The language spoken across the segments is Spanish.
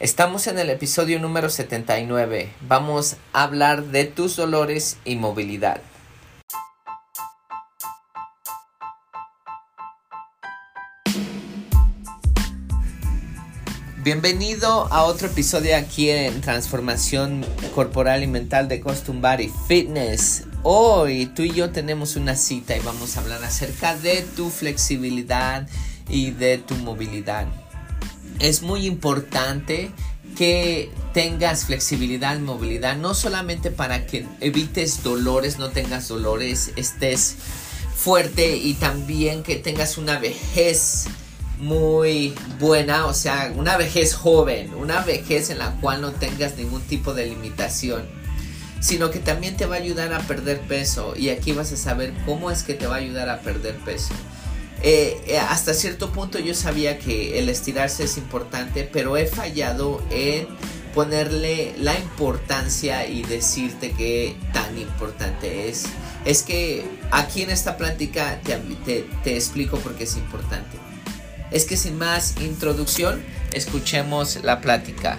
Estamos en el episodio número 79. Vamos a hablar de tus dolores y movilidad. Bienvenido a otro episodio aquí en Transformación Corporal y Mental de Custom Body Fitness. Hoy tú y yo tenemos una cita y vamos a hablar acerca de tu flexibilidad y de tu movilidad es muy importante que tengas flexibilidad movilidad, no solamente para que evites dolores, no tengas dolores, estés fuerte y también que tengas una vejez muy buena, o sea, una vejez joven, una vejez en la cual no tengas ningún tipo de limitación, sino que también te va a ayudar a perder peso y aquí vas a saber cómo es que te va a ayudar a perder peso. Eh, eh, hasta cierto punto yo sabía que el estirarse es importante, pero he fallado en ponerle la importancia y decirte que tan importante es. Es que aquí en esta plática te, te explico por qué es importante. Es que sin más introducción, escuchemos la plática.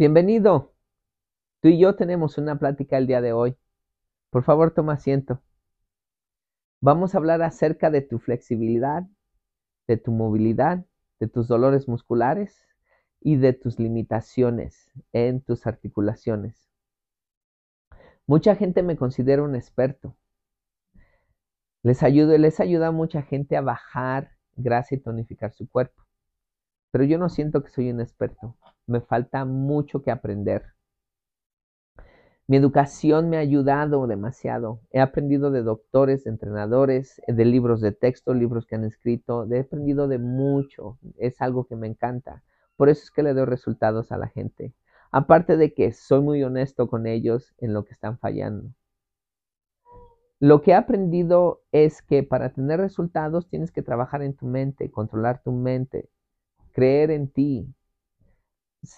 Bienvenido. Tú y yo tenemos una plática el día de hoy. Por favor, toma asiento. Vamos a hablar acerca de tu flexibilidad, de tu movilidad, de tus dolores musculares y de tus limitaciones en tus articulaciones. Mucha gente me considera un experto. Les ayudo, les ayuda a mucha gente a bajar grasa y tonificar su cuerpo. Pero yo no siento que soy un experto me falta mucho que aprender. Mi educación me ha ayudado demasiado. He aprendido de doctores, de entrenadores, de libros de texto, libros que han escrito. He aprendido de mucho. Es algo que me encanta. Por eso es que le doy resultados a la gente. Aparte de que soy muy honesto con ellos en lo que están fallando. Lo que he aprendido es que para tener resultados tienes que trabajar en tu mente, controlar tu mente, creer en ti,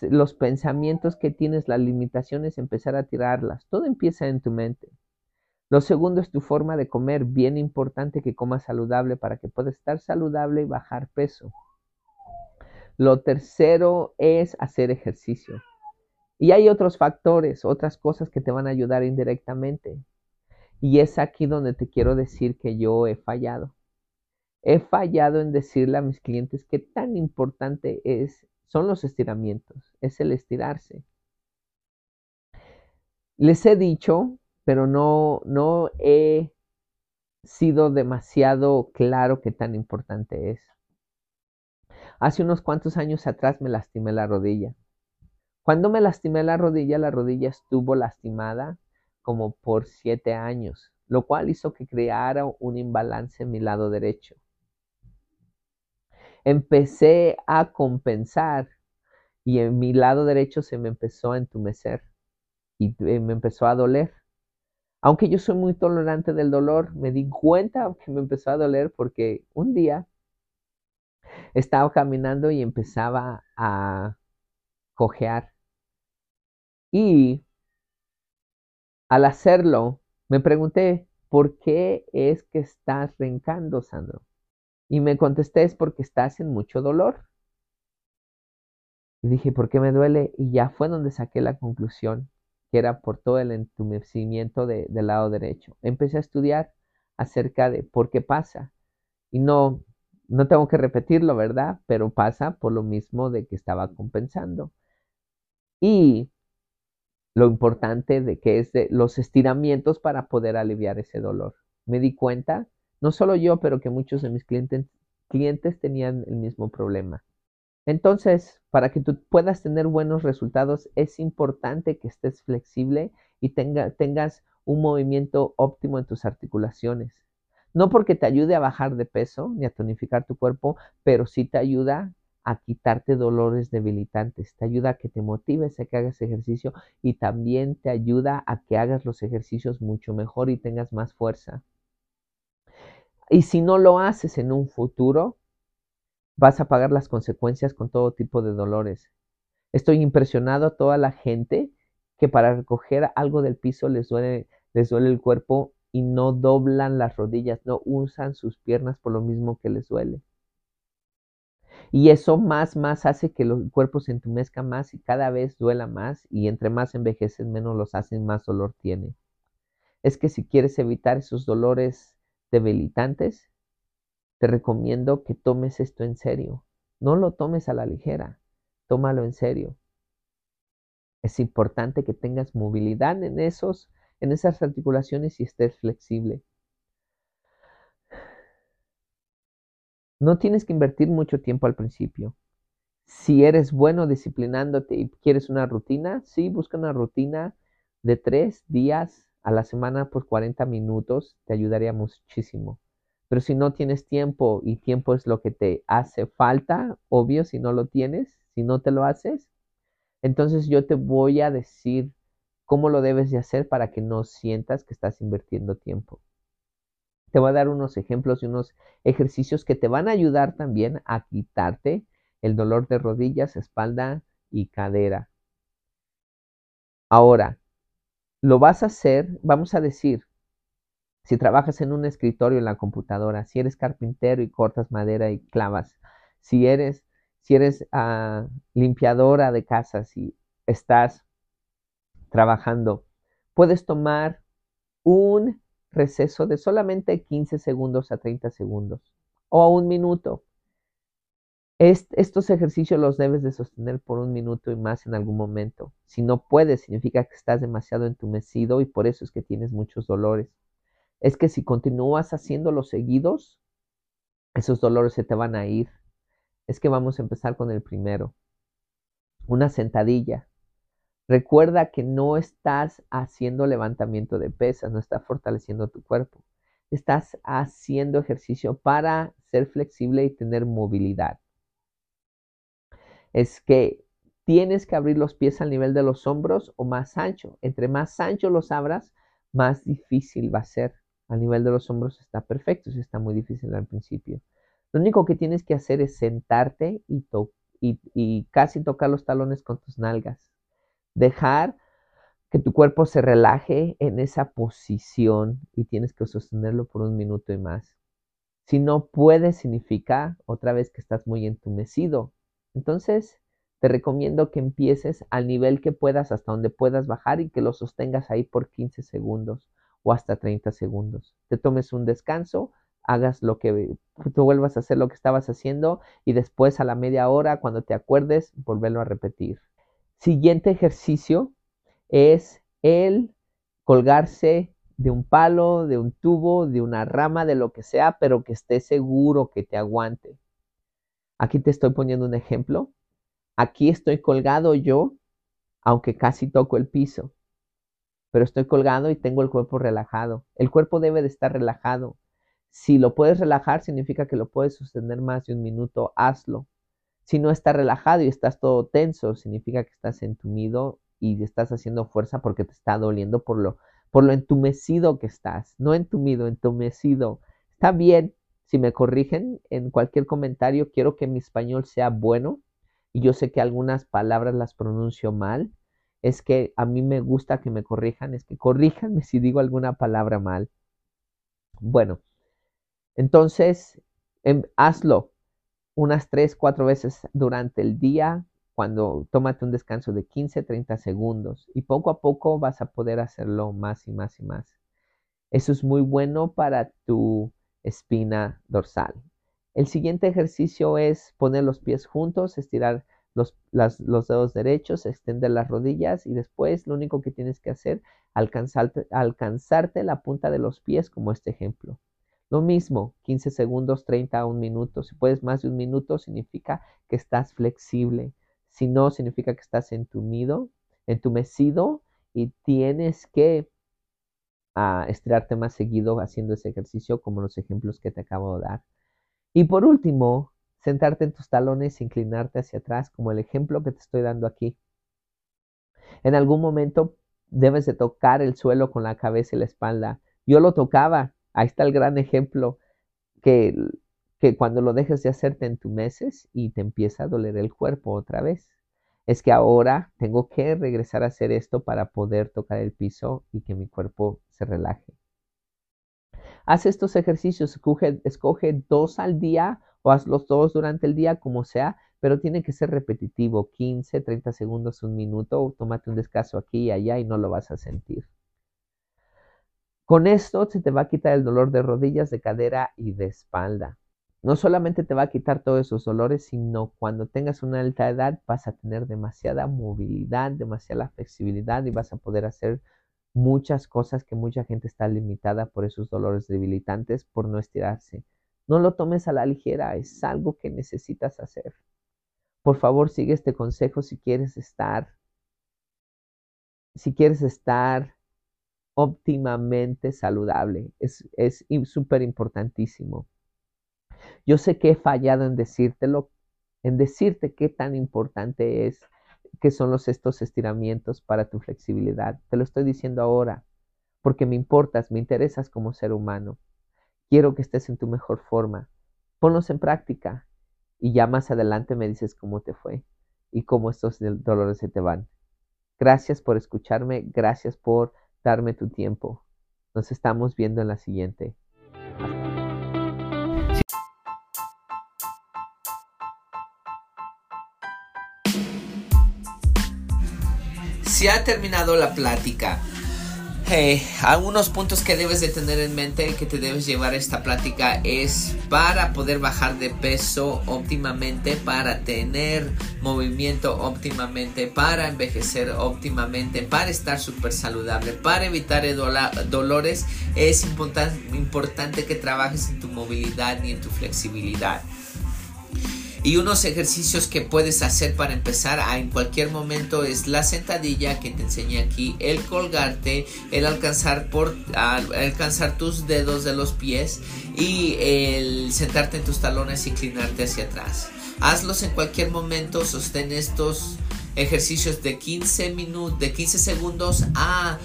los pensamientos que tienes, las limitaciones, empezar a tirarlas. Todo empieza en tu mente. Lo segundo es tu forma de comer, bien importante que comas saludable para que puedas estar saludable y bajar peso. Lo tercero es hacer ejercicio. Y hay otros factores, otras cosas que te van a ayudar indirectamente. Y es aquí donde te quiero decir que yo he fallado. He fallado en decirle a mis clientes qué tan importante es son los estiramientos, es el estirarse. Les he dicho, pero no, no he sido demasiado claro qué tan importante es. Hace unos cuantos años atrás me lastimé la rodilla. Cuando me lastimé la rodilla, la rodilla estuvo lastimada como por siete años, lo cual hizo que creara un imbalance en mi lado derecho empecé a compensar y en mi lado derecho se me empezó a entumecer y eh, me empezó a doler. Aunque yo soy muy tolerante del dolor, me di cuenta que me empezó a doler porque un día estaba caminando y empezaba a cojear. Y al hacerlo, me pregunté, ¿por qué es que estás rencando, Sandro? Y me contesté, es porque estás en mucho dolor. Y dije, ¿por qué me duele? Y ya fue donde saqué la conclusión, que era por todo el entumecimiento del lado derecho. Empecé a estudiar acerca de por qué pasa. Y no, no tengo que repetirlo, ¿verdad? Pero pasa por lo mismo de que estaba compensando. Y lo importante de que es de los estiramientos para poder aliviar ese dolor. Me di cuenta, no solo yo, pero que muchos de mis clientes, tenían el mismo problema. Entonces, para que tú puedas tener buenos resultados, es importante que estés flexible y tengas un movimiento óptimo en tus articulaciones. No porque te ayude a bajar de peso ni a tonificar tu cuerpo, pero sí te ayuda a quitarte dolores debilitantes, te ayuda a que te motives a que hagas ejercicio y también te ayuda a que hagas los ejercicios mucho mejor y tengas más fuerza. Y si no lo haces en un futuro, vas a pagar las consecuencias con todo tipo de dolores. Estoy impresionado a toda la gente que para recoger algo del piso les duele, les duele el cuerpo y no doblan las rodillas, no usan sus piernas por lo mismo que les duele. Y eso más, más hace que el cuerpo se entumezca más y cada vez duela más y entre más envejecen menos los hacen, más dolor tiene. Es que si quieres evitar esos dolores debilitantes, te recomiendo que tomes esto en serio. No lo tomes a la ligera, tómalo en serio. Es importante que tengas movilidad en esos en esas articulaciones y estés flexible. No tienes que invertir mucho tiempo al principio. Si eres bueno disciplinándote y quieres una rutina, sí, busca una rutina de tres días a la semana por 40 minutos, te ayudaría muchísimo. Pero si no tienes tiempo y tiempo es lo que te hace falta, obvio, si no lo tienes, si no te lo haces, entonces yo te voy a decir cómo lo debes de hacer para que no sientas que estás invirtiendo tiempo. Te voy a dar unos ejemplos y unos ejercicios que te van a ayudar también a quitarte el dolor de rodillas, espalda y cadera. Ahora, lo vas a hacer, vamos a decir, si trabajas en un escritorio en la computadora, si eres carpintero y cortas madera y clavas, si eres, si eres ah, limpiadora de casas y estás trabajando, puedes tomar un receso de solamente 15 segundos a 30 segundos o a un minuto. Estos ejercicios los debes de sostener por un minuto y más en algún momento. Si no puedes, significa que estás demasiado entumecido y por eso es que tienes muchos dolores. Es que si continúas haciéndolos seguidos, esos dolores se te van a ir. Es que vamos a empezar con el primero. Una sentadilla. Recuerda que no estás haciendo levantamiento de pesas, no estás fortaleciendo tu cuerpo. Estás haciendo ejercicio para ser flexible y tener movilidad. Es que tienes que abrir los pies al nivel de los hombros o más ancho. Entre más ancho los abras, más difícil va a ser. Al nivel de los hombros está perfecto, si está muy difícil al principio. Lo único que tienes que hacer es sentarte y, casi tocar los talones con tus nalgas dejar que tu cuerpo se relaje en esa posición y tienes que sostenerlo por un minuto y más. Si no puedes, significa otra vez que estás muy entumecido. Entonces, te recomiendo que empieces al nivel que puedas, hasta donde puedas bajar y que lo sostengas ahí por 15 segundos o hasta 30 segundos. Te tomes un descanso, hagas lo que tú vuelvas a hacer lo que estabas haciendo y después a la media hora, cuando te acuerdes, volverlo a repetir. Siguiente ejercicio es el colgarse de un palo, de un tubo, de una rama, de lo que sea, pero que esté seguro que te aguante. Aquí te estoy poniendo un ejemplo. Aquí estoy colgado yo, aunque casi toco el piso, pero estoy colgado y tengo el cuerpo relajado. El cuerpo debe de estar relajado. Si lo puedes relajar, significa que lo puedes sostener más de un minuto, hazlo. Si no estás relajado y estás todo tenso, significa que estás entumido y estás haciendo fuerza porque te está doliendo por lo, por lo entumecido que estás. No entumido, entumecido. Está bien. Si me corrigen en cualquier comentario, quiero que mi español sea bueno. Y yo sé que algunas palabras las pronuncio mal. Es que a mí me gusta que me corrijan. Es que corríjanme si digo alguna palabra mal. Bueno, entonces, em, hazlo unas 3, 4 veces durante el día, cuando tómate un descanso de 15, 30 segundos y poco a poco vas a poder hacerlo más y más y más. Eso es muy bueno para tu espina dorsal. El siguiente ejercicio es poner los pies juntos, estirar los, dedos derechos, extender las rodillas y después lo único que tienes que hacer, alcanzarte, alcanzarte la punta de los pies como este ejemplo. Lo mismo, 15 segundos, 30 a un minuto. Si puedes más de un minuto, significa que estás flexible. Si no, significa que estás entumido, entumecido y tienes que ah, estirarte más seguido haciendo ese ejercicio como los ejemplos que te acabo de dar. Y por último, sentarte en tus talones e inclinarte hacia atrás, como el ejemplo que te estoy dando aquí. En algún momento debes de tocar el suelo con la cabeza y la espalda. Yo lo tocaba, ahí está el gran ejemplo que, que cuando lo dejes de hacer te entumeces y te empieza a doler el cuerpo otra vez. Es que ahora tengo que regresar a hacer esto para poder tocar el piso y que mi cuerpo se relaje. Haz estos ejercicios, escoge, dos al día o haz los dos durante el día, como sea, pero tiene que ser repetitivo, 15, 30 segundos, un minuto, tómate un descanso aquí y allá y no lo vas a sentir. Con esto se te va a quitar el dolor de rodillas, de cadera y de espalda. No solamente te va a quitar todos esos dolores, sino cuando tengas una alta edad vas a tener demasiada movilidad, demasiada flexibilidad y vas a poder hacer muchas cosas que mucha gente está limitada por esos dolores debilitantes, por no estirarse. No lo tomes a la ligera, es algo que necesitas hacer. Por favor, sigue este consejo si quieres estar, si quieres estar óptimamente saludable. Es súper importantísimo. Yo sé que he fallado en decírtelo, en decirte qué tan importante es qué son los, estos estiramientos para tu flexibilidad. Te lo estoy diciendo ahora porque me importas, me interesas como ser humano. Quiero que estés en tu mejor forma. Ponlos en práctica y ya más adelante me dices cómo te fue y cómo estos dolores se te van. Gracias por escucharme, gracias por darme tu tiempo. Nos estamos viendo en la siguiente. Se ha terminado la plática. Hey, algunos puntos que debes de tener en mente que te debes llevar a esta plática es para poder bajar de peso óptimamente, para tener movimiento óptimamente, para envejecer óptimamente, para estar súper saludable, para evitar dolores, es importante que trabajes en tu movilidad y en tu flexibilidad. Y unos ejercicios que puedes hacer para empezar a en cualquier momento es la sentadilla que te enseñé aquí, el colgarte, el alcanzar por alcanzar tus dedos de los pies y el sentarte en tus talones y inclinarte hacia atrás. Hazlos en cualquier momento, sostén estos ejercicios de 15 minutos, de 15 segundos a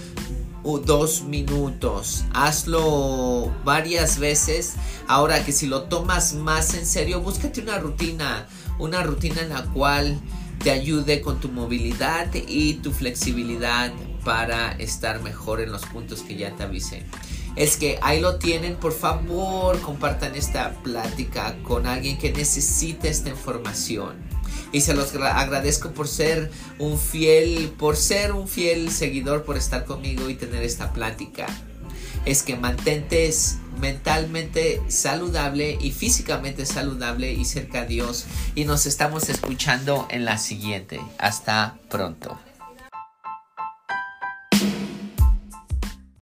dos minutos. Hazlo varias veces. Ahora que si lo tomas más en serio, búscate una rutina. Una rutina en la cual te ayude con tu movilidad y tu flexibilidad para estar mejor en los puntos que ya te avisé. Es que ahí lo tienen, por favor compartan esta plática con alguien que necesite esta información y se los agradezco por ser un fiel, por ser un fiel seguidor, por estar conmigo y tener esta plática. Es que mantente mentalmente saludable y físicamente saludable y cerca a Dios. Y nos estamos escuchando en la siguiente. Hasta pronto.